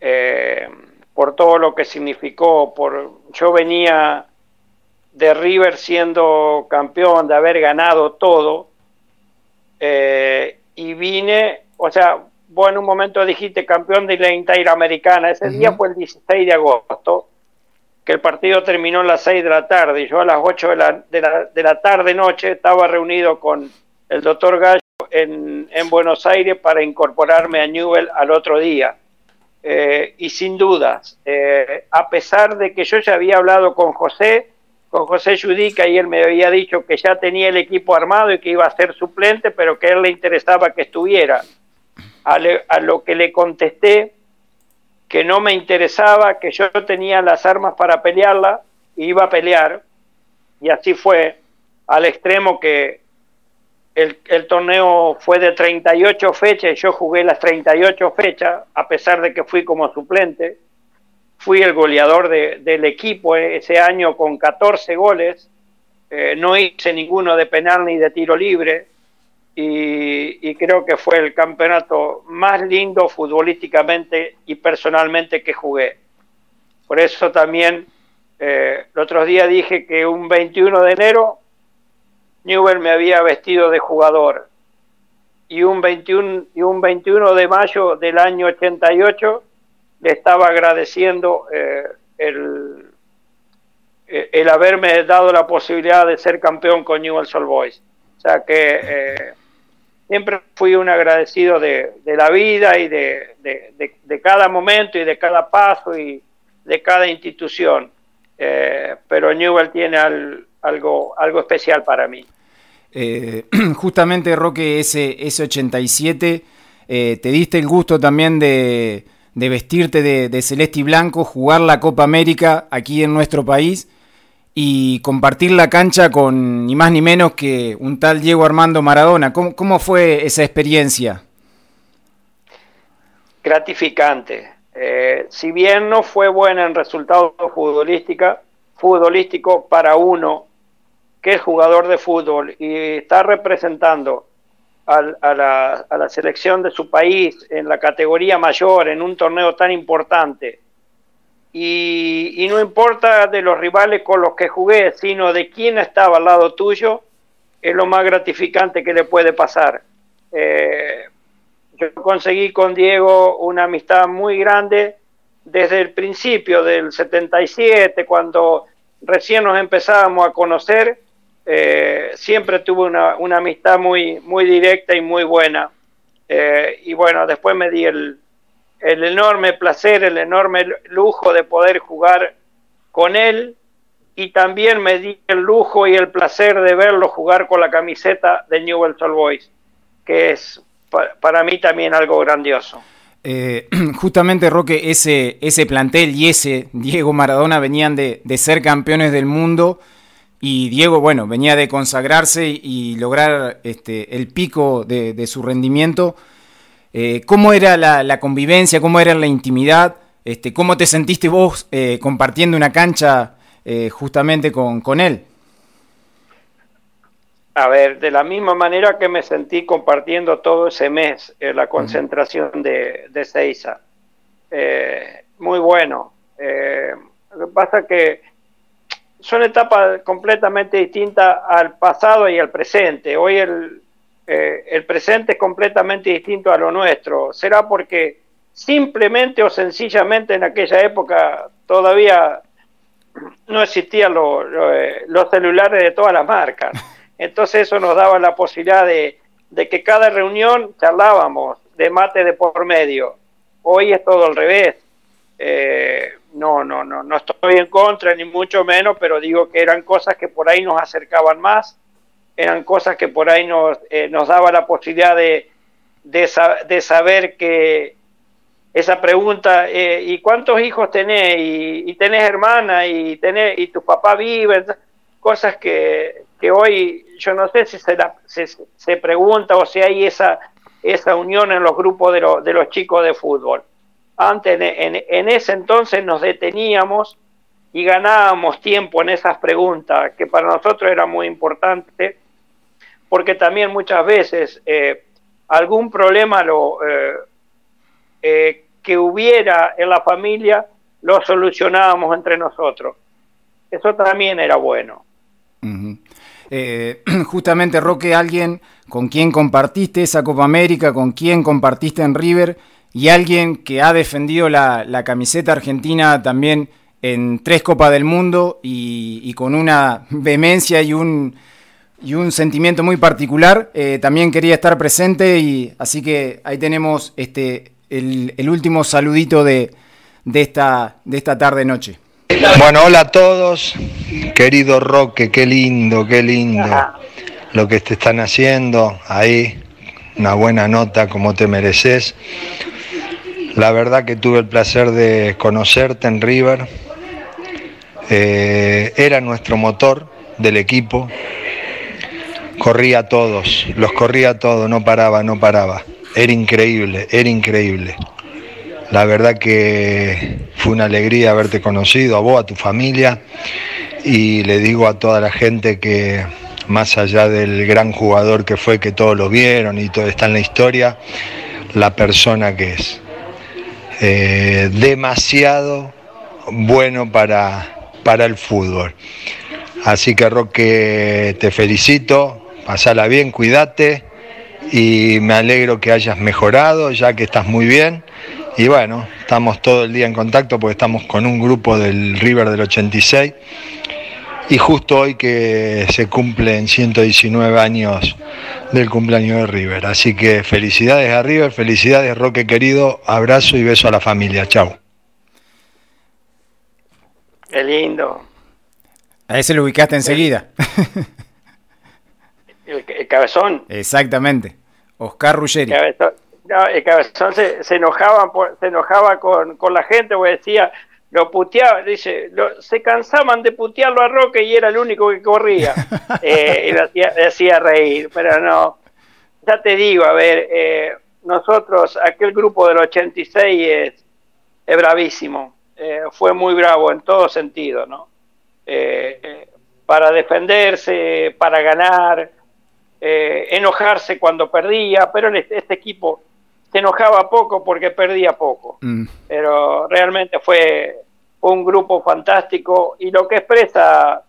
Eh, por todo lo que significó, por yo venía de River siendo campeón, de haber ganado todo, eh, y vine, o sea, vos en un momento dijiste campeón de la Interamericana, ese día fue el 16 de agosto, que el partido terminó a las 6 de la tarde, y yo a las 8 de la, de la, de la tarde noche estaba reunido con el doctor Gallo en, en Buenos Aires para incorporarme a Newell al otro día. Eh, y sin dudas, eh, a pesar de que yo ya había hablado con José, con José Judica, y él me había dicho que ya tenía el equipo armado y que iba a ser suplente, pero que a él le interesaba que estuviera. A, a lo que le contesté que no me interesaba, que yo tenía las armas para pelearla, iba a pelear, y así fue, al extremo que el, torneo fue de 38 fechas y yo jugué las 38 fechas, a pesar de que fui como suplente. Fui el goleador de, del equipo ese año con 14 goles. Eh, no hice ninguno de penal ni de tiro libre. Y, creo que fue el campeonato más lindo futbolísticamente y personalmente que jugué. Por eso también eh, el otro día dije que un 21 de enero Newell me había vestido de jugador. Y un 21, y un 21 de mayo del año 88 le estaba agradeciendo eh, el, eh, el haberme dado la posibilidad de ser campeón con Newell's Old Boys. O sea que eh, siempre fui un agradecido de, de la vida y de, cada momento y de cada paso y de cada institución. Eh, pero Newell tiene al, algo, algo especial para mí. Eh, justamente, Roque, ese, ese 87, eh, te diste el gusto también de, de vestirte de, de, celeste y blanco, jugar la Copa América aquí en nuestro país y compartir la cancha con ni más ni menos que un tal Diego Armando Maradona. ¿Cómo, fue esa experiencia? Gratificante. Eh, si bien no fue buena en resultados futbolística, futbolístico para uno que es jugador de fútbol y está representando al, a, la, a, la, selección de su país en la categoría mayor, en un torneo tan importante, y, no importa de los rivales con los que jugué, sino de quién estaba al lado tuyo, es lo más gratificante que le puede pasar. Eh, yo conseguí con Diego una amistad muy grande desde el principio del 77, cuando recién nos empezábamos a conocer, eh, siempre tuve una, una, amistad muy, muy directa y muy buena. Eh, y bueno, después me di el, el, enorme placer, el enorme lujo de poder jugar con él y también me di el lujo y el placer de verlo jugar con la camiseta de Newell's Old Boys, que es pa para mí también algo grandioso. Eh, justamente, Roque, ese, ese plantel y ese Diego Maradona venían de, de ser campeones del mundo y Diego, bueno, venía de consagrarse y, lograr este, el pico de, de su rendimiento. Eh, ¿Cómo era la, la, convivencia? ¿Cómo era la intimidad? Este, ¿Cómo te sentiste vos eh, compartiendo una cancha eh, justamente con, con, él? A ver, de la misma manera que me sentí compartiendo todo ese mes la concentración uh -huh. de, de Seiza. muy bueno. lo que pasa que son etapas completamente distintas al pasado y al presente. Hoy el, eh, el presente es completamente distinto a lo nuestro. Será porque simplemente o sencillamente en aquella época todavía no existían eh, los celulares de todas las marcas. Entonces eso nos daba la posibilidad de, de que cada reunión charlábamos de mate de por medio. Hoy es todo al revés. Eh, no, no, no, no estoy en contra, ni mucho menos, pero digo que eran cosas que por ahí nos acercaban más, eran cosas que por ahí nos, eh, nos daba la posibilidad de, de, saber que esa pregunta, eh, ¿y cuántos hijos tenés? ¿Y, tenés hermana? ¿Y, tenés, y tu papá vive? Cosas que, que hoy yo no sé si se, se, pregunta o si hay esa, esa unión en los grupos de, de los chicos de fútbol. Antes, en, en, ese entonces nos deteníamos y ganábamos tiempo en esas preguntas, que para nosotros era muy importante, porque también muchas veces eh, algún problema lo, eh, eh, que hubiera en la familia lo solucionábamos entre nosotros. Eso también era bueno. justamente, Roque, alguien con quien compartiste esa Copa América, con quien compartiste en River, y alguien que ha defendido la, camiseta argentina también en tres Copas del Mundo y, con una vehemencia y un, y un sentimiento muy particular, eh, también quería estar presente y así que ahí tenemos este, el, último saludito de, de, esta, de esta tarde-noche. Bueno, hola a todos, querido Roque, qué lindo, qué lindo lo que te están haciendo ahí, una buena nota como te mereces. La verdad que tuve el placer de conocerte en River. Eh, era nuestro motor del equipo. Corría a todos, los corría a todos, no paraba, no paraba. Era increíble, era increíble. La verdad que fue una alegría haberte conocido, a vos, a tu familia. Y le digo a toda la gente que más allá del gran jugador que fue, que todos lo vieron y todo está en la historia, la persona que es. Eh, demasiado bueno para, para el fútbol. Así que Roque, te felicito, pasala bien, cuídate y me alegro que hayas mejorado, ya que estás muy bien. Y bueno, estamos todo el día en contacto porque estamos con un grupo del River del 86 y justo hoy que se cumplen 119 años del cumpleaños de River. Así que felicidades a River, felicidades Roque querido, abrazo y beso a la familia, chao. Qué lindo. A ese lo ubicaste enseguida. El, cabezón. Exactamente. Oscar Ruggeri. El cabezón, se, enojaba, se enojaba con, con la gente, porque decía, lo puteaba, dice, se cansaban de putearlo a Roque y era el único que corría. Eh, y le hacía, reír, pero no. Ya te digo, a ver, eh, nosotros, aquel grupo del 86 es, es bravísimo, eh, fue muy bravo en todo sentido, ¿no? para defenderse, para ganar, enojarse cuando perdía, pero este, este equipo se enojaba poco porque perdía poco. Mm. Pero realmente fue un grupo fantástico y lo que expresa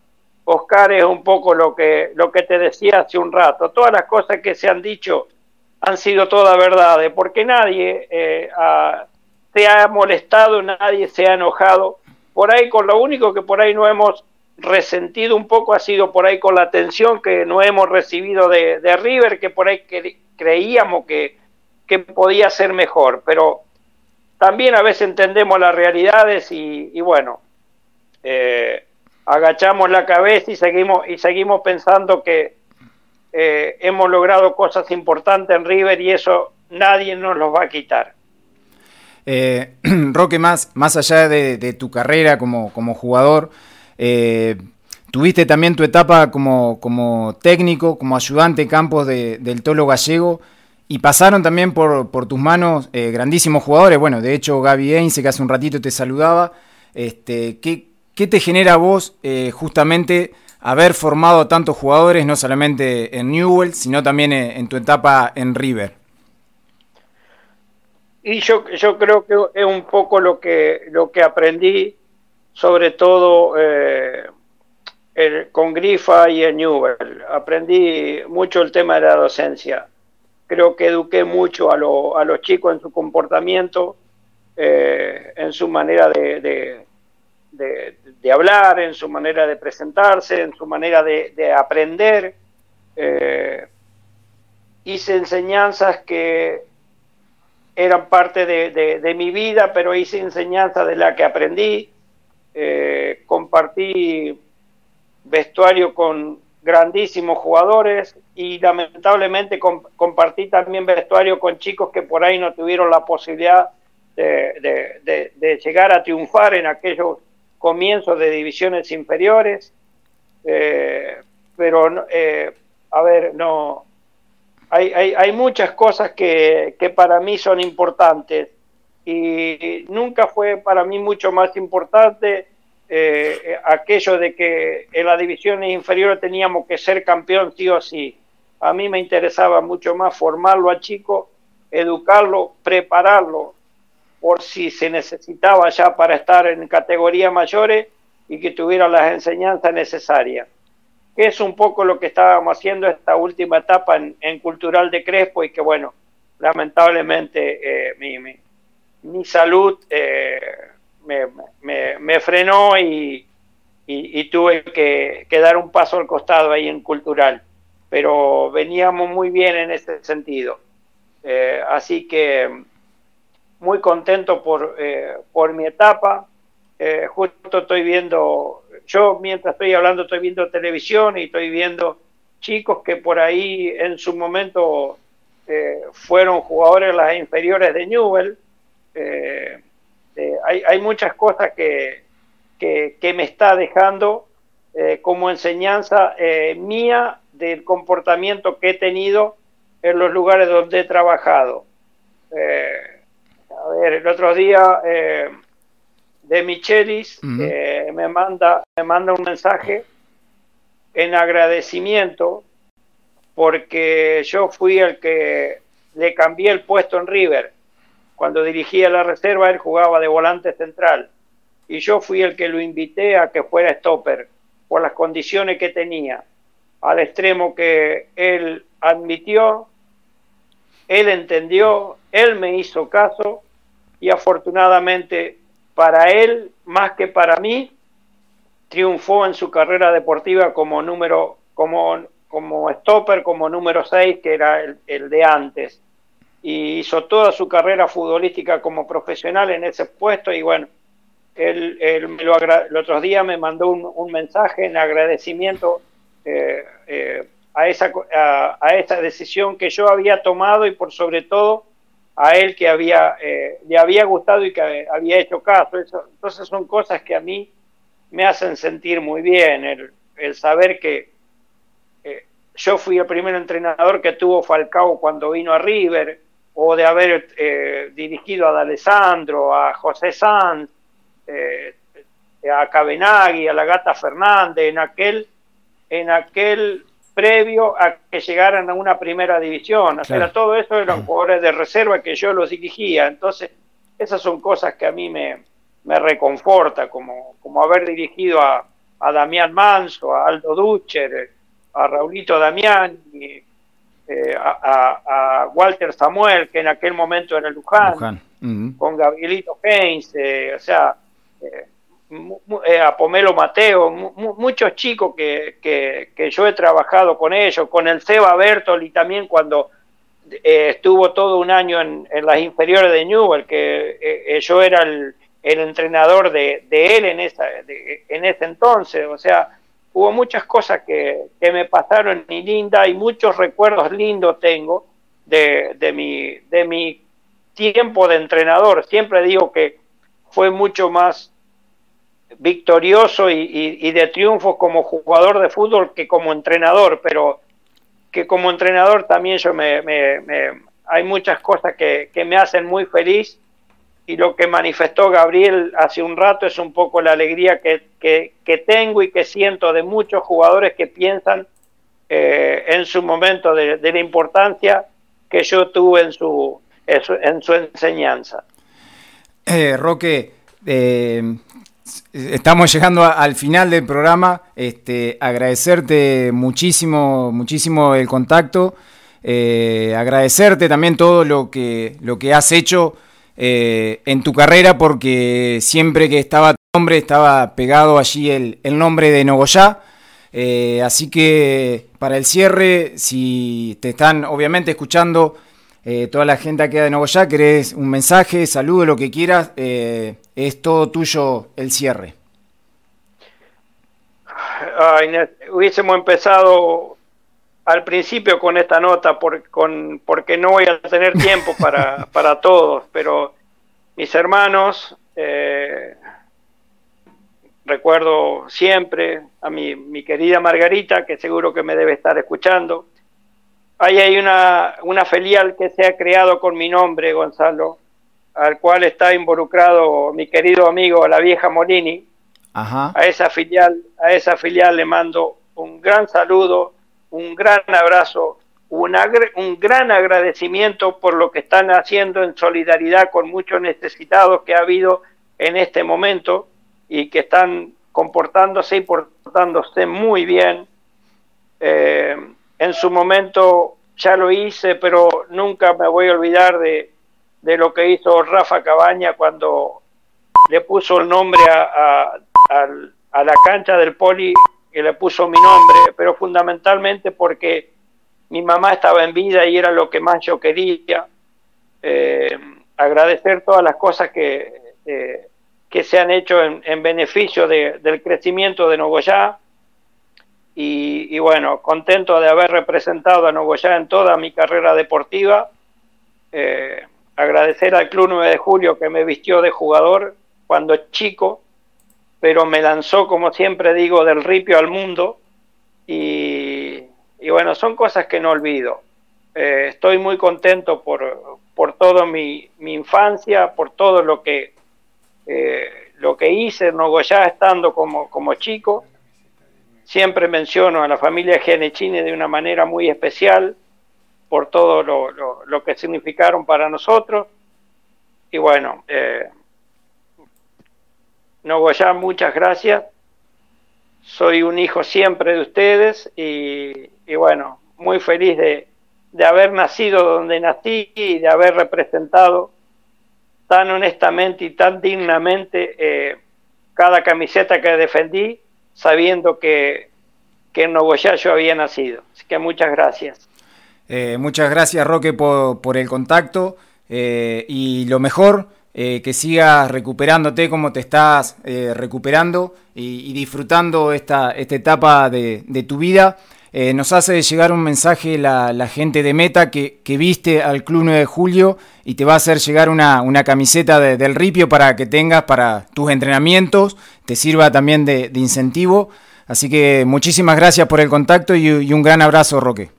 Oscar es un poco lo que, lo que te decía hace un rato. Todas las cosas que se han dicho han sido todas verdades, porque nadie eh, se ha molestado, nadie se ha enojado. Por ahí, con lo único que por ahí no hemos resentido un poco ha sido por ahí con la atención que no hemos recibido de, de River, que por ahí creíamos que, que podía ser mejor, pero también a veces entendemos las realidades y, bueno, eh, agachamos la cabeza y seguimos, y seguimos pensando que eh, hemos logrado cosas importantes en River y eso nadie nos los va a quitar. Eh, Roque, más, más allá de, tu carrera como, como jugador, tuviste también tu etapa como, como técnico, como ayudante en campos del Tolo Gallego. Y pasaron también por, tus manos eh, grandísimos jugadores. Bueno, de hecho, Gaby Einse, que hace un ratito te saludaba. Este, ¿qué, ¿Qué te genera a vos eh, justamente haber formado tantos jugadores, no solamente en Newell, sino también en, tu etapa en River? Y yo, yo creo que es un poco lo que, lo que aprendí, sobre todo eh, con Grifa y en Newell. Aprendí mucho el tema de la docencia creo que eduqué mucho a, a los chicos en su comportamiento, eh, en su manera de, de, hablar, en su manera de presentarse, en su manera de, aprender. Eh, hice enseñanzas que eran parte de, mi vida, pero hice enseñanzas de la que aprendí. Eh, compartí vestuario con, grandísimos jugadores y lamentablemente compartí también vestuario con chicos que por ahí no tuvieron la posibilidad de, llegar a triunfar en aquellos comienzos de divisiones inferiores. Eh, pero, eh, a ver, no. Hay, hay, hay muchas cosas que, que, para mí son importantes y nunca fue para mí mucho más importante eh, aquello de que en las divisiones inferiores teníamos que ser campeón sí o sí. A mí me interesaba mucho más formarlo a chico, educarlo, prepararlo por si se necesitaba ya para estar en categorías mayores y que tuviera las enseñanzas necesarias. Que es un poco lo que estábamos haciendo esta última etapa en, Cultural de Crespo y que bueno, lamentablemente eh, mi, salud eh, me, frenó y, tuve que, dar un paso al costado ahí en Cultural. Pero veníamos muy bien en ese sentido. Eh, así que muy contento por, eh, por mi etapa. Eh, justo estoy viendo, yo mientras estoy hablando estoy viendo televisión y estoy viendo chicos que por ahí en su momento eh, fueron jugadores de las inferiores de Newell. Hay, hay, muchas cosas que, que, que me está dejando como enseñanza mía del comportamiento que he tenido en los lugares donde he trabajado. Eh, a ver, el otro día eh, de Michelis eh, me, manda, me manda un mensaje en agradecimiento porque yo fui el que le cambié el puesto en River. Cuando dirigía la reserva, él jugaba de volante central. Y yo fui el que lo invité a que fuera stopper por las condiciones que tenía. Al extremo que él admitió, él entendió, él me hizo caso y afortunadamente para él, más que para mí, triunfó en su carrera deportiva como número, como, como stopper, como número 6, que era el, de antes. Y hizo toda su carrera futbolística como profesional en ese puesto y bueno, él, él lo el otro día me mandó un, mensaje en agradecimiento eh, eh, a, esa, a, a, esa decisión que yo había tomado y por sobre todo a él que había, eh, le había gustado y que había hecho caso. entonces son cosas que a mí me hacen sentir muy bien, el, saber que eh, yo fui el primer entrenador que tuvo Falcao cuando vino a River, o de haber eh, dirigido a D'Alessandro, a José Sanz, a Cabenagui, a la Gata Fernández, en aquel, en aquel previo a que llegaran a una primera división. O sea, todo eso eran jugadores de reserva que yo los dirigía. Entonces, esas son cosas que a mí me, me reconforta, como, como haber dirigido a, a Damián Manso, a Aldo Ducher, a Raulito Damián, y, eh, a, Walter Samuel, que en aquel momento era el Luján, con Gabrielito Haynes, eh, o sea, eh, eh, a Pomelo Mateo, muchos chicos que, que, yo he trabajado con ellos, con el Seba Bertoli también cuando estuvo todo un año en, las inferiores de Newell, que yo era el, entrenador de, él en, esa, en ese entonces, o sea, hubo muchas cosas que, que me pasaron y linda y muchos recuerdos lindos tengo de, de, mi, de mi tiempo de entrenador. Siempre digo que fue mucho más victorioso y, de triunfo como jugador de fútbol que como entrenador, pero que como entrenador también yo me, hay muchas cosas que, me hacen muy feliz y lo que manifestó Gabriel hace un rato es un poco la alegría que, tengo y que siento de muchos jugadores que piensan eh, en su momento de, la importancia que yo tuve en su, en su, enseñanza. Eh, Roque, eh, Estamos llegando al final del programa. Este, agradecerte muchísimo, muchísimo el contacto. Eh, agradecerte también todo lo que, lo que has hecho eh, en tu carrera, porque siempre que estaba tu nombre estaba pegado allí el, nombre de Nogoyá. Eh, así que para el cierre, si te están obviamente escuchando toda la gente aquí de Nogoyá, querés un mensaje, saludo, lo que quieras es todo tuyo el cierre. hubiésemos empezado al principio con esta nota por, con, porque no voy a tener tiempo para, para todos, pero mis hermanos, eh, recuerdo siempre a mi, mi, querida Margarita, que seguro que me debe estar escuchando. Ahí hay una, una filial que se ha creado con mi nombre, Gonzalo, al cual está involucrado mi querido amigo, la vieja Molini. A esa filial, a esa filial le mando un gran saludo, un gran abrazo, un, gran agradecimiento por lo que están haciendo en solidaridad con muchos necesitados que ha habido en este momento y que están comportándose y portándose muy bien. Eh, en su momento ya lo hice, pero nunca me voy a olvidar de, de lo que hizo Rafa Cabaña cuando le puso el nombre a, a, la cancha del poli, le puso mi nombre, pero fundamentalmente porque mi mamá estaba en vida y era lo que más yo quería. Eh, agradecer todas las cosas que, eh, que se han hecho en, beneficio del crecimiento de Nogoyá. Y, y, bueno, contento de haber representado a Nogoyá en toda mi carrera deportiva. Eh, agradecer al Club 9 de Julio que me vistió de jugador cuando chico, pero me lanzó, como siempre digo, del ripio al mundo. Y, bueno, son cosas que no olvido. Eh, estoy muy contento por, por toda mi, infancia, por todo lo que, eh, lo que hice en Nogoyá estando como, como chico. Siempre menciono a la familia Genechini de una manera muy especial por todo lo, lo, que significaron para nosotros. Y bueno, eh, Nogoyá, muchas gracias. Soy un hijo siempre de ustedes y, bueno, muy feliz de, de, haber nacido donde nací y de haber representado tan honestamente y tan dignamente eh, cada camiseta que defendí, sabiendo que, que en Nogoyá yo había nacido. Así que muchas gracias. Eh, muchas gracias Roque por, el contacto eh, y lo mejor, eh, que sigas recuperándote como te estás recuperando y, disfrutando esta, esta etapa de, tu vida. nos hace llegar un mensaje la, gente de Meta que, viste al Club 9 de Julio y te va a hacer llegar una, camiseta del Ripio para que tengas para tus entrenamientos, te sirva también de, incentivo. Así que muchísimas gracias por el contacto y un gran abrazo, Roque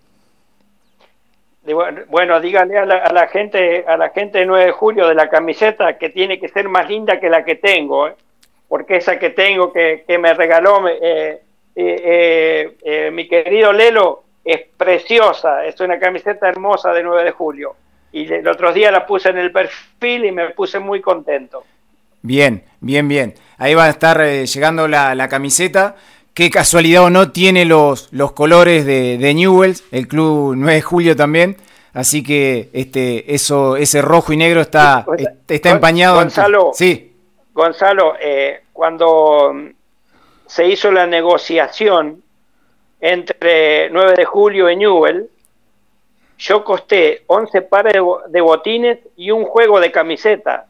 bueno, díganle a la, gente a la gente de 9 de julio de la camiseta que tiene que ser más linda que la que tengo, ¿eh? porque esa que tengo que, me regaló eh, eh, mi querido Lelo es preciosa, es una camiseta hermosa de 9 de julio. Y el otro día la puse en el perfil y me puse muy contento. Bien, bien, bien. Ahí va a estar llegando la, la camiseta qué casualidad o no tiene los, los colores de, de, Newells, el club 9 de julio también. Así que este, eso, ese rojo y negro está, está empañado. Gonzalo, sí. Gonzalo, eh, cuando se hizo la negociación entre 9 de julio y Newell, yo costé 11 pares de, botines y un juego de camiseta.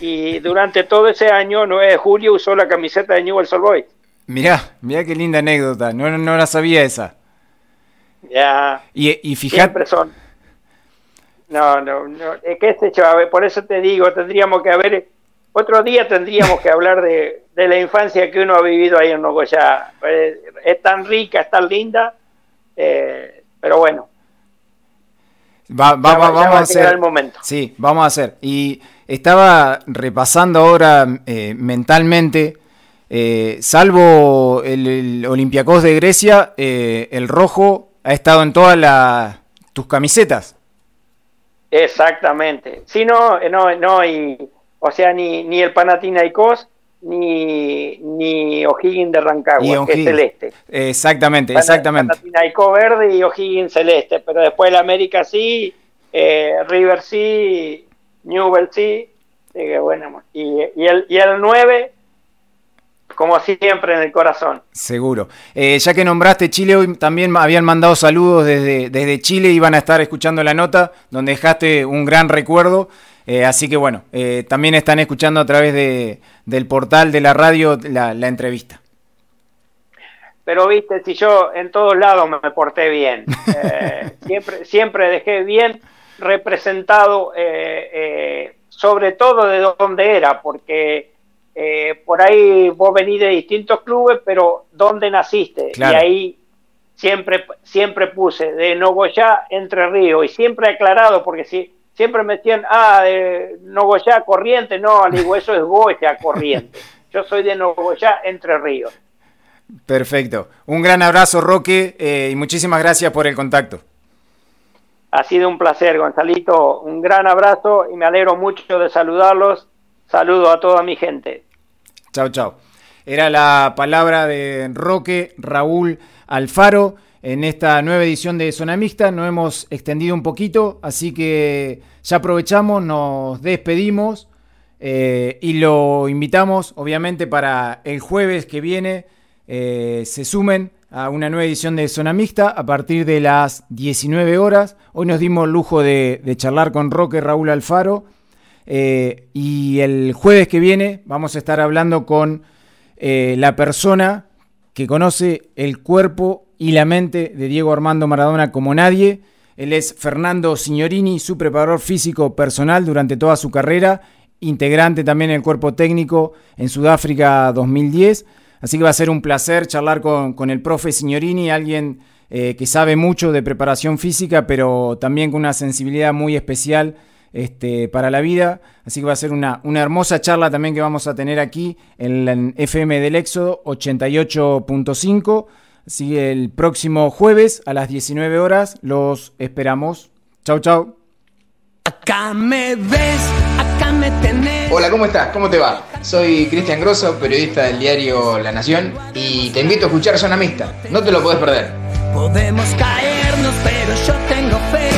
Y, y, durante todo ese año, 9 de julio usó la camiseta de Newell's Old Boys. Mirá, mirá qué linda anécdota, no, no, la sabía esa. Ya. Y, y fíjate. son. No, no, no. ¿Qué sé yo? por eso te digo, tendríamos que haber. Otro día tendríamos que hablar de, de la infancia que uno ha vivido ahí en Nogoyá. Eh, es tan rica, es tan linda, eh, pero bueno. Va, va, vamos a hacer. El momento. Sí, vamos a hacer. Y estaba repasando ahora eh, mentalmente eh, salvo el, Olympiacos de Grecia, eh, el rojo ha estado en todas tus camisetas. Exactamente. Sí, no, no, no, y, o sea, ni, ni el Panathinaikos ni, ni O'Higgins de Rancagua, que es celeste. Exactamente, exactamente. Panathinaikos verde y O'Higgins celeste, pero después el América sí, eh, River sí, Newell sí, bueno, y, y, el, y el 9 como siempre en el corazón. Seguro. Eh, ya que nombraste Chile, hoy también habían mandado saludos desde, desde Chile, iban a estar escuchando la nota, donde dejaste un gran recuerdo. Eh, así que bueno, eh, también están escuchando a través de, del portal de la radio la, entrevista. Pero viste, si yo en todos lados me porté bien, siempre, siempre dejé bien representado sobre todo de dónde era, porque eh, por ahí vos venís de distintos clubes, pero ¿dónde naciste? Y ahí siempre, siempre puse de Nogoyá, Entre Ríos, y siempre aclarado, porque si siempre me decían, ah, de Nogoyá, Corriente, no, digo, eso es Goya, Corriente. Yo soy de Nogoyá, Entre Ríos. Perfecto. Un gran abrazo, Roque, eh, y muchísimas gracias por el contacto. Ha sido un placer, Gonzalito. Un gran abrazo y me alegro mucho de saludarlos. Saludo a toda mi gente. Chao, chao. Era la palabra de Roque Raúl Alfaro en esta nueva edición de Zona Mixta. Nos hemos extendido un poquito, así que ya aprovechamos, nos despedimos eh, y lo invitamos, obviamente, para el jueves que viene eh, se sumen a una nueva edición de Zona Mixta a partir de las 19 horas. Hoy nos dimos el lujo de, charlar con Roque Raúl Alfaro. Eh, y el jueves que viene vamos a estar hablando con eh, la persona que conoce el cuerpo y la mente de Diego Armando Maradona como nadie. Él es Fernando Signorini, su preparador físico personal durante toda su carrera, integrante también en el cuerpo técnico en Sudáfrica 2010. Así que va a ser un placer charlar con, el profe Signorini, alguien eh, que sabe mucho de preparación física, pero también con una sensibilidad muy especial este, para la vida. Así que va a ser una, hermosa charla también que vamos a tener aquí en, en FM del Éxodo 88.5. Así que el próximo jueves a las 19 horas los esperamos. Chau, chau. Acá me ves, acá me tenés. Hola, ¿cómo estás? ¿Cómo te va? Soy Cristian Grosso, periodista del diario La Nación, y te invito a escuchar Zona Mixta. No te lo puedes perder. Podemos caernos, pero yo tengo fe.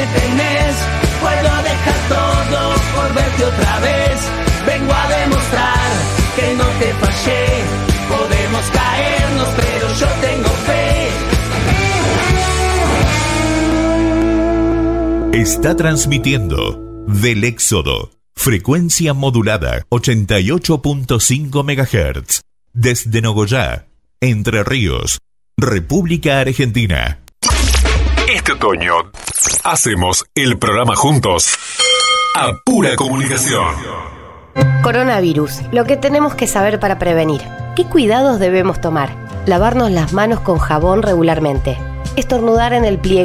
Me tenés. Puedo dejar todo por verte otra vez. Vengo a demostrar que no te fallé. Podemos caernos, pero yo tengo fe. Está transmitiendo del Éxodo, frecuencia modulada 88.5 MHz, desde Nogoyá, Entre Ríos, República Argentina. Este otoño hacemos el programa juntos a pura comunicación. Coronavirus, lo que tenemos que saber para prevenir. ¿Qué cuidados debemos tomar? Lavarnos las manos con jabón regularmente. Estornudar en el pliegue